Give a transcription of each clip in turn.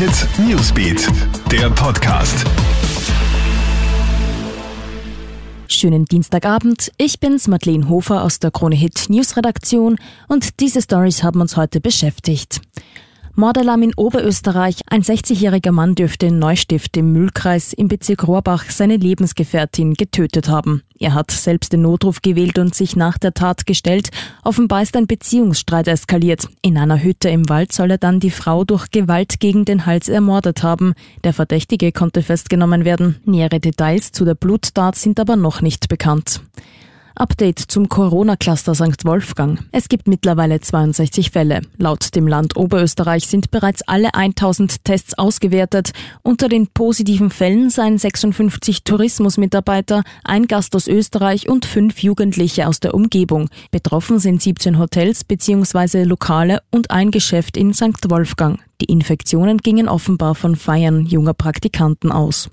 Hit Newsbeat, der Podcast. Schönen Dienstagabend. Ich bin's, Madeleine Hofer aus der Krone Hit Newsredaktion und diese Stories haben uns heute beschäftigt. Mordalarm in Oberösterreich. Ein 60-jähriger Mann dürfte in Neustift im Mühlkreis im Bezirk Rohrbach seine Lebensgefährtin getötet haben. Er hat selbst den Notruf gewählt und sich nach der Tat gestellt. Offenbar ist ein Beziehungsstreit eskaliert. In einer Hütte im Wald soll er dann die Frau durch Gewalt gegen den Hals ermordet haben. Der Verdächtige konnte festgenommen werden. Nähere Details zu der Bluttat sind aber noch nicht bekannt. Update zum Corona-Cluster St. Wolfgang. Es gibt mittlerweile 62 Fälle. Laut dem Land Oberösterreich sind bereits alle 1000 Tests ausgewertet. Unter den positiven Fällen seien 56 Tourismusmitarbeiter, ein Gast aus Österreich und fünf Jugendliche aus der Umgebung. Betroffen sind 17 Hotels bzw. Lokale und ein Geschäft in St. Wolfgang. Die Infektionen gingen offenbar von Feiern junger Praktikanten aus.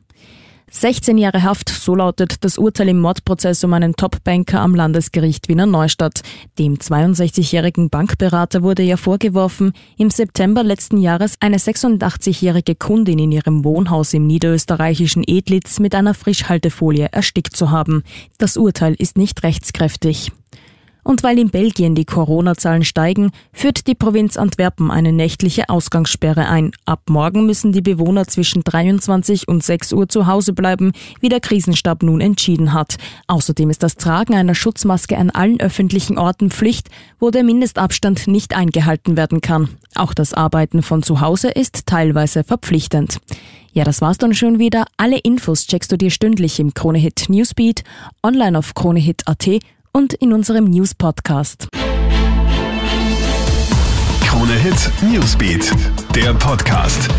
16 Jahre Haft, so lautet das Urteil im Mordprozess um einen Top-Banker am Landesgericht Wiener Neustadt. Dem 62-jährigen Bankberater wurde ja vorgeworfen, im September letzten Jahres eine 86-jährige Kundin in ihrem Wohnhaus im niederösterreichischen Edlitz mit einer Frischhaltefolie erstickt zu haben. Das Urteil ist nicht rechtskräftig. Und weil in Belgien die Corona-Zahlen steigen, führt die Provinz Antwerpen eine nächtliche Ausgangssperre ein. Ab morgen müssen die Bewohner zwischen 23 und 6 Uhr zu Hause bleiben, wie der Krisenstab nun entschieden hat. Außerdem ist das Tragen einer Schutzmaske an allen öffentlichen Orten Pflicht, wo der Mindestabstand nicht eingehalten werden kann. Auch das Arbeiten von zu Hause ist teilweise verpflichtend. Ja, das war's dann schon wieder. Alle Infos checkst du dir stündlich im Kronehit Newsbeat, online auf kronehit.at und in unserem News Podcast. Krone Hit Newsbeat, der Podcast.